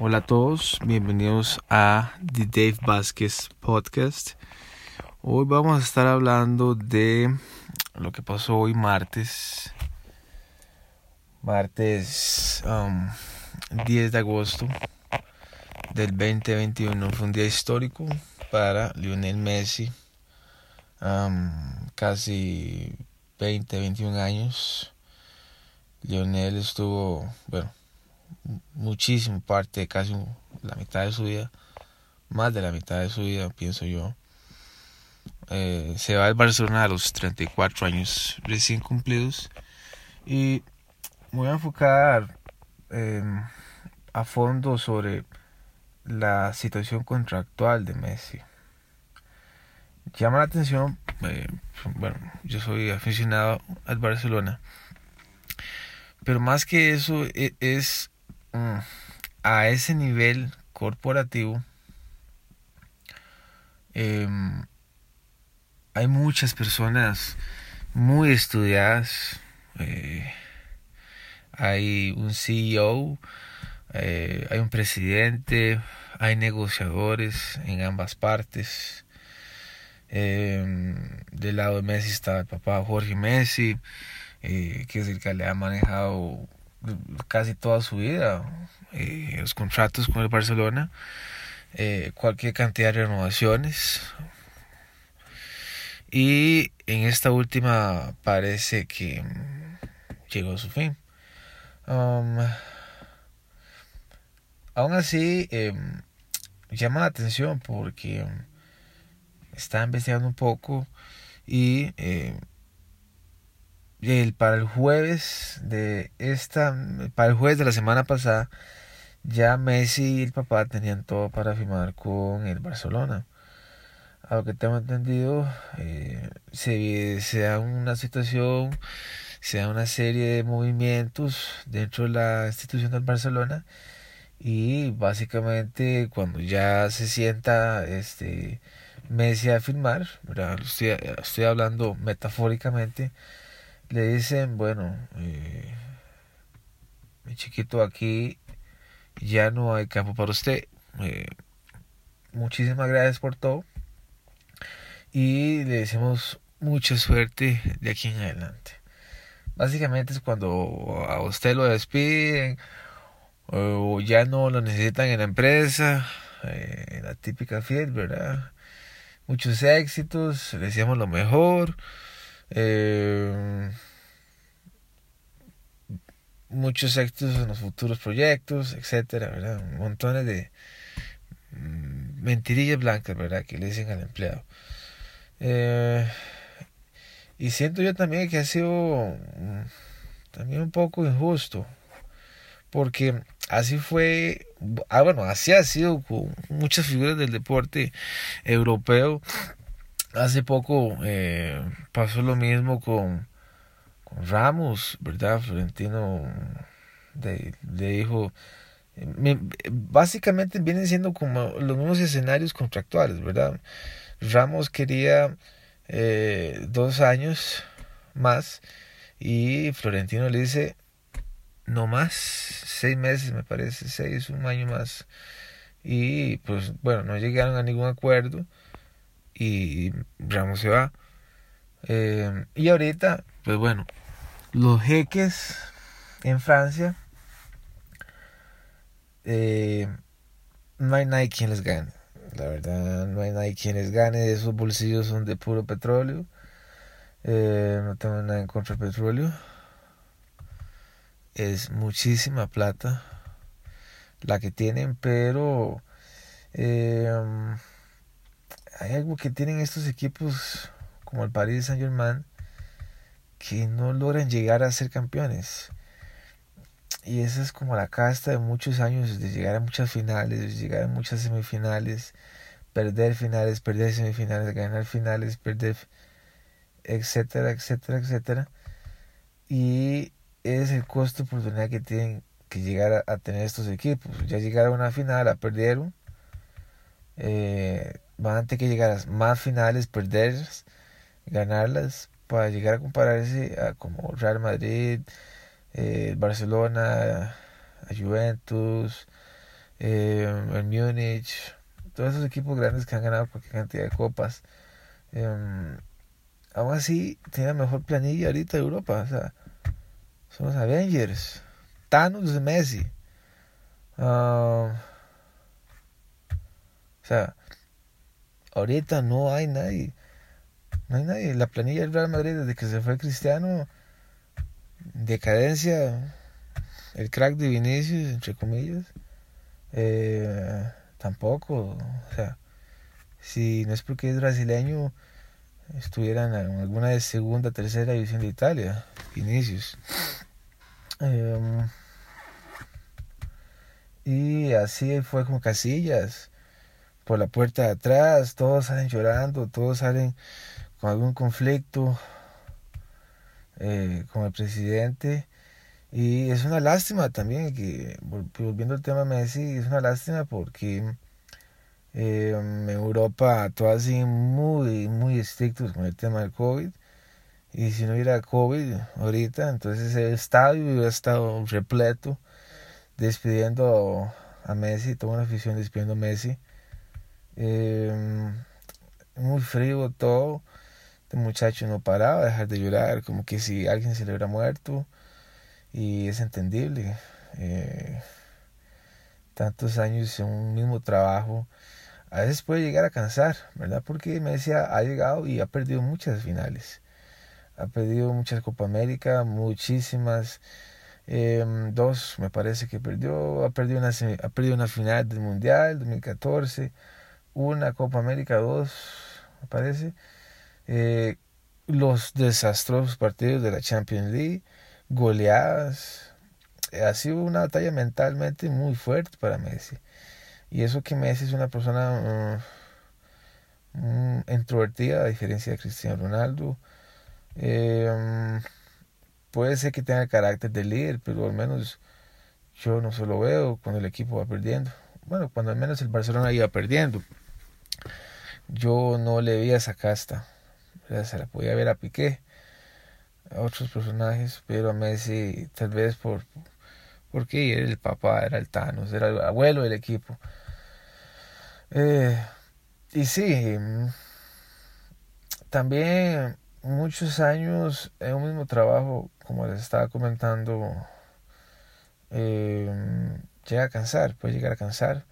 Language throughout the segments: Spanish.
Hola a todos, bienvenidos a The Dave Vázquez Podcast. Hoy vamos a estar hablando de lo que pasó hoy martes, martes 10 um, de agosto del 2021. Fue un día histórico para Lionel Messi, um, casi 20, 21 años. Lionel estuvo, bueno, muchísimo parte, casi la mitad de su vida, más de la mitad de su vida, pienso yo. Eh, se va al Barcelona a los 34 años recién cumplidos y me voy a enfocar a fondo sobre la situación contractual de Messi. Llama la atención, eh, bueno, yo soy aficionado al Barcelona, pero más que eso e, es a ese nivel corporativo em, hay muchas personas muy estudiadas eh, hay un CEO eh, hay un presidente hay negociadores en ambas partes. Em, del lado de Messi está el papá Jorge Messi eh, que es el que le ha manejado casi toda su vida, eh, los contratos con el Barcelona, eh, cualquier cantidad de renovaciones. Y en esta última parece que llegó a su fin. Um, aún así, em, llama la atención porque está investigando un poco y eh, el, para el jueves de esta, para el jueves de la semana pasada, ya Messi y el papá tenían todo para firmar con el Barcelona. A lo que tengo entendido, eh, se, se da una situación, se da una serie de movimientos dentro de la institución del Barcelona y básicamente cuando ya se sienta este Messi a firmar, Estoy, estoy hablando metafóricamente, le dicen, bueno, eh, mi chiquito, aquí ya no hay campo para usted. Eh, muchísimas gracias por todo. Y le decimos mucha suerte de aquí en adelante. Básicamente es cuando a usted lo despiden o ya no lo necesitan en la empresa, eh, la típica fiel, ¿verdad? Muchos éxitos, le decíamos lo mejor. Eh, muchos éxitos en los futuros proyectos, etcétera, ¿verdad? Montones de mm, mentirillas blancas, ¿verdad? Que le dicen al empleado. Eh, y siento yo también que ha sido mm, también un poco injusto, porque así fue, ah, bueno, así ha sido con muchas figuras del deporte europeo Hace poco eh, pasó lo mismo con, Ramos, ¿verdad? Florentino le, dijo, básicamente vienen siendo como los mismos escenarios contractuales, ¿verdad? Ramos quería eh, dos años más y Florentino le dice, no más, seis meses me parece, seis, un año más. Y pues bueno, no llegaron a ningún acuerdo y Ramos se va. Eh, y ahorita, pues bueno, los jeques en Francia, eh, no hay nadie quien les gane. La verdad, no hay nadie quien les gane. Esos bolsillos son de puro petróleo. Eh, no tengo nada en contra del petróleo. Es muchísima plata la que tienen, pero hay algo que tienen estos equipos como el Paris Saint Germain que no logran llegar a ser campeones. Y esa es como la casta de muchos años de llegar a muchas finales, de llegar a muchas semifinales, perder finales, perder semifinales, ganar finales, perder, etcétera, etcétera, etcétera. Y es el costo de oportunidad que tienen que llegar a, tener estos equipos. Ya llegaron a una final, la perdieron. Eh, van a tener que llegar a más finales, perderlas, ganarlas, para llegar a compararse a como Real Madrid, eh, Barcelona, Juventus, eh, el Múnich, todos esos equipos grandes que han ganado cualquier cantidad de copas. Eh, aún así, tiene la mejor planilla ahorita de Europa. O sea, son los Avengers. Thanos Messi. Uh, o sea, ahorita no hay nadie. No hay nadie. La planilla del Real Madrid desde que se fue Cristiano, decadencia, el crack de Vinicius, entre comillas, eh, tampoco. O sea, si no es porque es brasileño, estuvieran en alguna de segunda, tercera división de Italia, Vinicius. Em, y así fue como Casillas, por la puerta de atrás, todos salen llorando, todos salen con algún conflicto eh, con el presidente. Y es una lástima también que, volviendo al tema Messi, es una lástima porque eh, en Europa todos muy, muy estrictos con el tema del COVID. Y si no hubiera COVID ahorita, entonces el estadio hubiera estado repleto, despidiendo a Messi, toda una afición despidiendo a Messi. Eh, muy frío todo. Este muchacho no paraba de dejar de llorar, como que si alguien se le hubiera muerto. Y es entendible. Eh, tantos años en un mismo trabajo, a veces puede llegar a cansar, ¿verdad? Porque Messi ha llegado y ha perdido muchas finales. Ha perdido muchas Copa América, muchísimas. Em, dos, me parece que perdió. Ha perdido una, ha perdido una final del Mundial 2014. Una Copa América, dos, me parece. Eh, los desastrosos partidos de la Champions League, goleadas. Eh, ha sido una batalla mentalmente muy fuerte para Messi. Y eso que Messi es una persona mm, introvertida, a diferencia de Cristiano Ronaldo. Eh, puede ser que tenga carácter de líder, pero al menos yo no se lo veo cuando el equipo va perdiendo. Bueno, cuando al menos el Barcelona iba perdiendo. Yo no le vi esa casta se la podía ver a Piqué, a otros personajes, pero a Messi tal vez por porque era el papá, era el Thanos, era el abuelo del equipo. Eh, y sí, también muchos años en un mismo trabajo, como les estaba comentando, eh, llega a cansar, puede llegar a cansar.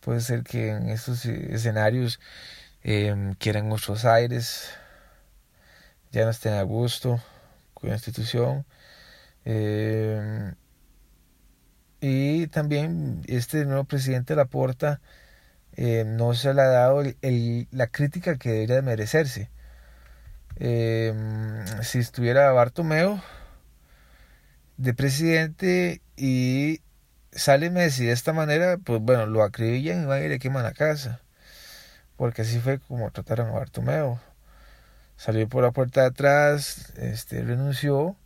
Puede ser que en estos escenarios eh, quieran otros aires, ya no estén a gusto con la institución. Eh, y también este nuevo presidente Laporta eh, no se le ha dado la crítica que debería de merecerse. Si estuviera Bartomeo de presidente y sale Messi de esta manera, pues bueno, lo acribillan y van y le queman la casa. Porque así fue como trataron a Bartomeo salió por la puerta de atrás, este, renunció,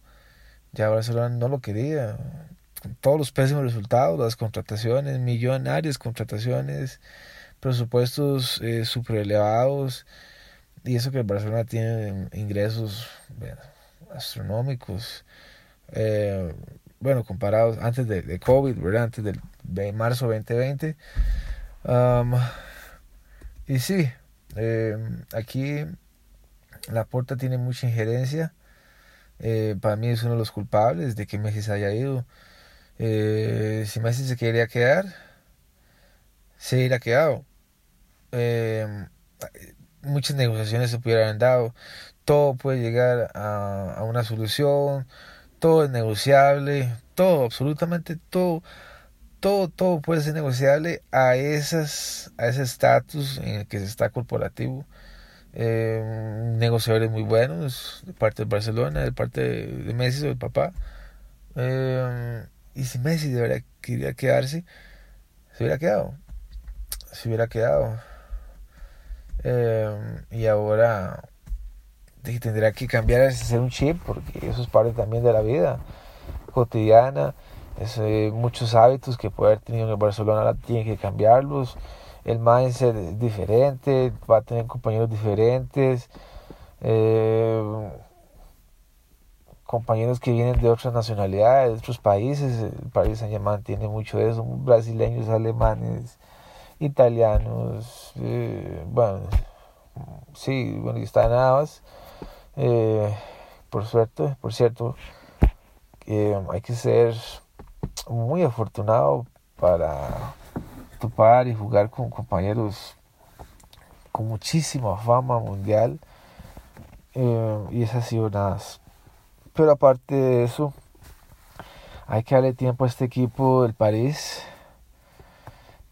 ya Barcelona no lo quería, con todos los pésimos resultados, las contrataciones, millonarias contrataciones, presupuestos eh, super elevados, y eso que el Barcelona tiene ingresos astronómicos, eh, bueno, comparados antes de, COVID, antes del, de marzo 2020. y sí, eh, aquí la Porta tiene mucha injerencia. Eh, para mí es uno de los culpables de que Messi se haya ido. Eh, si Messi se quería quedar, se hubiera quedado. Eh, muchas negociaciones se pudieran dado. Todo puede llegar a, una solución. Todo es negociable. Todo, absolutamente todo. Todo, todo puede ser negociable a esas, a ese estatus en el que se está corporativo eh, negociadores muy buenos de parte de Barcelona, de parte de Messi o del papá. Eh, y si Messi debería, quería quedarse, se hubiera quedado. Se hubiera quedado. Eh, y ahora tendría que cambiar ese ser un chip porque eso es parte también de la vida cotidiana. Es, muchos hábitos que puede haber tenido en Barcelona tiene que cambiarlos el mindset es diferente, va a tener compañeros diferentes, eh, compañeros que vienen de otras nacionalidades, de otros países. El país San Germán tiene mucho de eso, brasileños, alemanes, italianos, eh, bueno, sí, bueno, y está Navas. Eh, por suerte, por cierto, hay que ser muy afortunado para topar y jugar con compañeros con muchísima fama mundial. Eh, y es así nada. Pero aparte de eso, hay que darle tiempo a este equipo del París.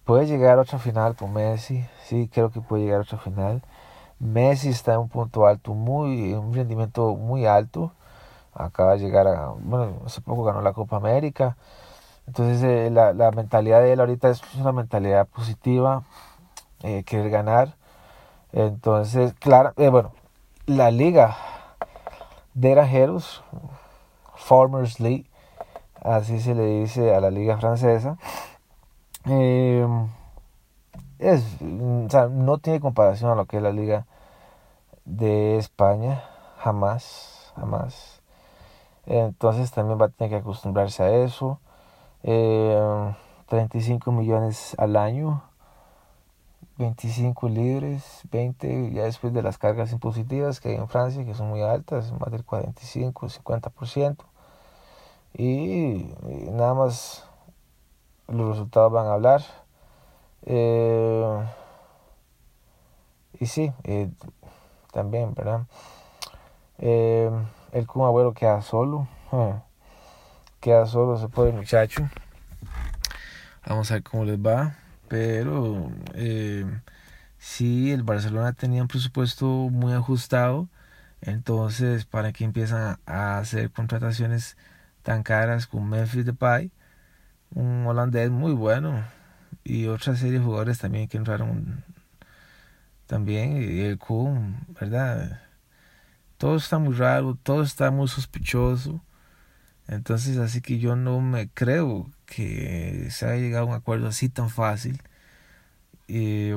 Puede llegar a otra final con Messi. Sí, creo que puede llegar a otra final. Messi está en un punto alto, muy, un rendimiento muy alto. Acaba de llegar a, bueno, hace poco ganó la Copa América. Entonces eh, la, la, mentalidad de él ahorita es una mentalidad positiva, eh, querer ganar. Entonces, claro, eh, bueno, la liga de granjeros, Farmers League, así se le dice a la liga francesa, eh, es, o sea, no tiene comparación a lo que es la liga de España, jamás, jamás. Entonces también va a tener que acostumbrarse a eso. Eh, 35 millones al año, 25 libres, 20 ya después de las cargas impositivas que hay en Francia, que son muy altas, más del 45, 50%. Y, y nada más los resultados van a hablar. Eh, y sí, eh, también, ¿verdad? Eh, el Kun Agüero queda solo. queda solo se puede muchacho. Vamos a ver cómo les va. Pero sí, el Barcelona tenía un presupuesto muy ajustado. Entonces, ¿para que empiezan a hacer contrataciones tan caras con Memphis Depay? Un holandés muy bueno. Y otra serie de jugadores también que entraron también. Y el Kun, ¿verdad? Todo está muy raro, todo está muy sospechoso. Entonces, así que yo no me creo que se haya llegado a un acuerdo así tan fácil. y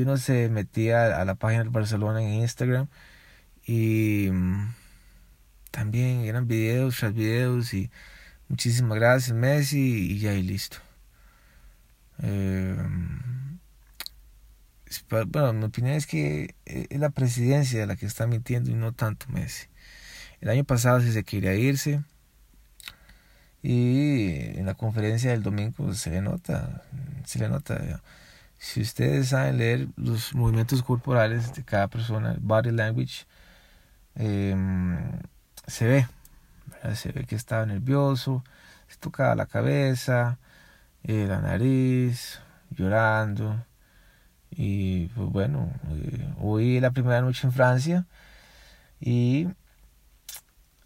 uno se metía a la página del Barcelona en Instagram y mm, también eran videos tras videos y muchísimas gracias Messi y ya y listo. Eh, bueno, mi opinión es que eh, es la presidencia la que está mintiendo y no tanto Messi. El año pasado sí se quería irse y en la conferencia del domingo se le nota, se le nota. Si ustedes saben leer los movimientos corporales de cada persona, body language, em, se ve, se ve que estaba nervioso, se tocaba la cabeza, eh, la nariz, llorando. Y pues bueno, eh, hoy la primera noche en Francia y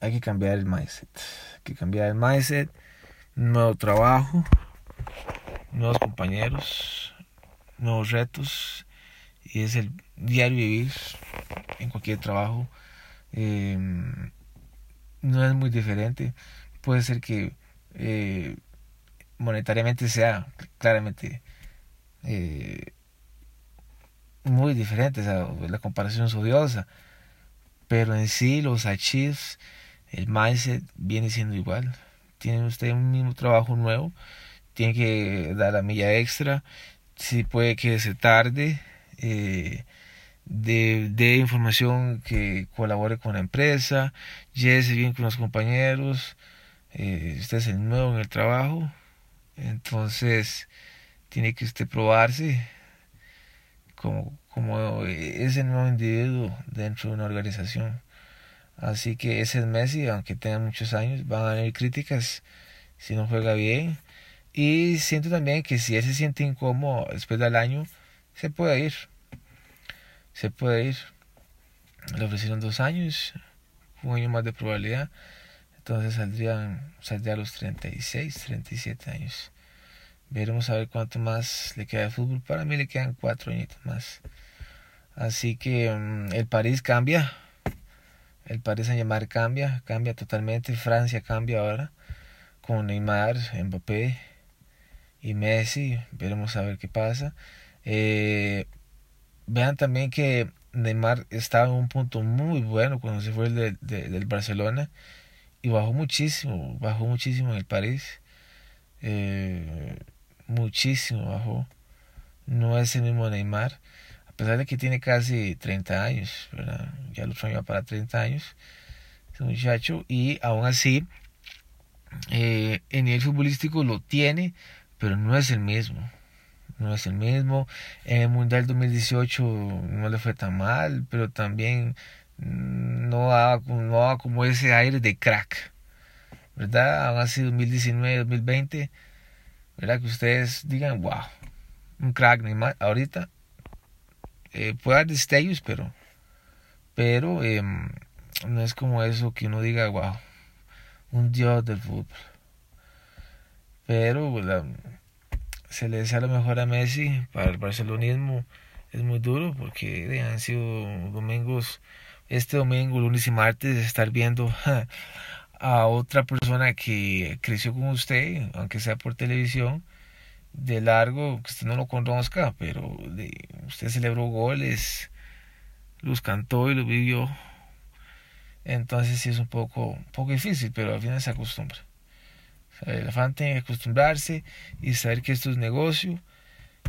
hay que cambiar el mindset. Hay que cambiar el mindset, nuevo trabajo, nuevos compañeros, nuevos retos. Y es el diario vivir en cualquier trabajo. Em, no es muy diferente. Puede ser que eh, monetariamente sea claramente eh, muy diferente. la comparación es odiosa. Pero en sí los achieves el mindset viene siendo igual. Tiene usted un mismo trabajo nuevo, tiene que dar la milla extra, si puede que se tarde, eh, de, información que colabore con la empresa, llévese bien con los compañeros, eh, usted es el nuevo en el trabajo, entonces tiene que usted probarse como, como ese nuevo individuo dentro de una organización. Así que ese es Messi, aunque tenga muchos años, van a venir críticas si no juega bien. Y siento también que si él se siente incómodo después del año, se puede ir. Se puede ir. Le ofrecieron dos años, un año más de probabilidad. Entonces saldrían, saldría a los 36, 37 años. Veremos a ver cuánto más le queda de fútbol. Para mí le quedan cuatro añitos más. Así que mm, el París cambia el Paris Saint Germain cambia, cambia totalmente, Francia cambia ahora con Neymar, Mbappé y Messi, veremos a ver qué pasa. Eh, vean también que Neymar estaba en un punto muy bueno cuando se fue del Barcelona y bajó muchísimo, bajó muchísimo en el París. Eh, muchísimo bajó. No es el mismo Neymar, a pesar de que tiene casi 30 años, ¿verdad? ya lo va para 30 años, ese muchacho, y aún así, eh, en el futbolístico lo tiene, pero no es el mismo. No es el mismo. En el Mundial 2018 no le fue tan mal, pero también no daba, no como ese aire de crack. ¿Verdad? Aún así 2019, 2020, ¿verdad? Que ustedes digan, wow, un crack Neymar. Ahorita eh, puede dar destellos, pero, pero em, no es como eso que uno diga, wow, un dios del fútbol. Pero se le desea lo mejor a Messi para el barcelonismo. Es muy duro porque han sido domingos, este domingo, lunes y martes, estar viendo a otra persona que creció con usted, aunque sea por televisión, de largo, que usted no lo conozca, pero usted celebró goles, los cantó y los vivió. Entonces sí es un poco, poco difícil, pero al final se acostumbra. el elefante tiene que acostumbrarse y saber que esto es negocio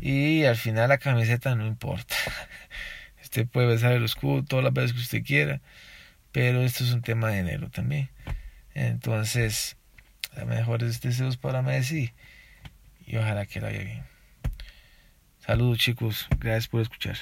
y al final la camiseta no importa. Usted puede besar el escudo todas las veces que usted quiera, pero esto es un tema de dinero también. Entonces, mejores deseos para Messi y ojalá que lo haya bien. Saludos chicos, gracias por escuchar.